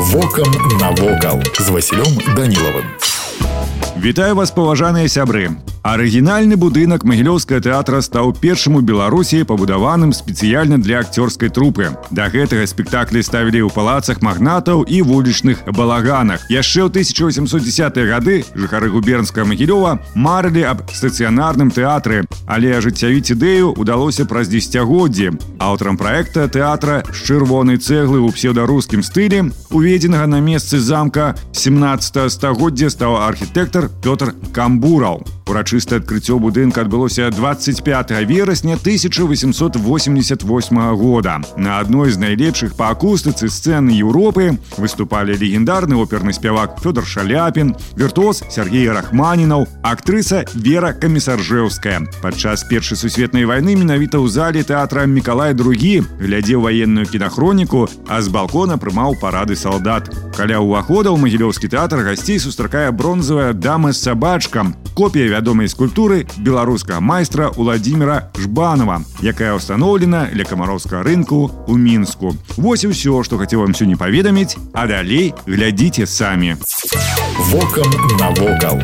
Вокам навокал з Васілём Данілавым. Вітаю вас паважаныя сябры. Арыгінальны будынак магілёўскага тэатра стаў першым у Беларусі пабудаваным спецыяльна для акцёрскай трупы. Да гэтага спектаклі ставілі ў палацах магнатаў і вулічных балаганах. Яшчэ ў 1810 гады жыхары губернскага магілёва марылі аб стацыянарным тэатры, але ажыццявіць ідэю ўдалося праз дзесяцігоддзі. Аўтарам праекта тэатра з чырвонай цэглы ў псеўдарускім стылі, уведзенага на месцы замка 17 стагоддзя стаў архітэктар Пётр Камбураў. Урачыстае адкрыццё будынка адбылося 25 верасня 1888 года. На адной з найлепшых па акустыцы сцэны Еўропы выступалі легендарны оперны спявак Фёдор Шаляпін, віртуоз Сергей Рахманінаў, актрыса Вера Камісаржэўская. Падчас першай сусветнай вайны менавіта ў зале тэатра Мікалай II глядзеў ваенную кінахроніку, а з балкона прымаў парады салдат. Каля ўвахода ў магілёўскі тэатр гасцей сустракае бронзавая дама з сабачкам, копія вядомай скульптуры беларускага майстра Владимира Жбанова, якая ўстаноўлена ля камароўскага рынку ў мінску. Вось і ўсё, што хацеў вам сёння паведаміць, а далей глядзіце самі. Вокам навокал.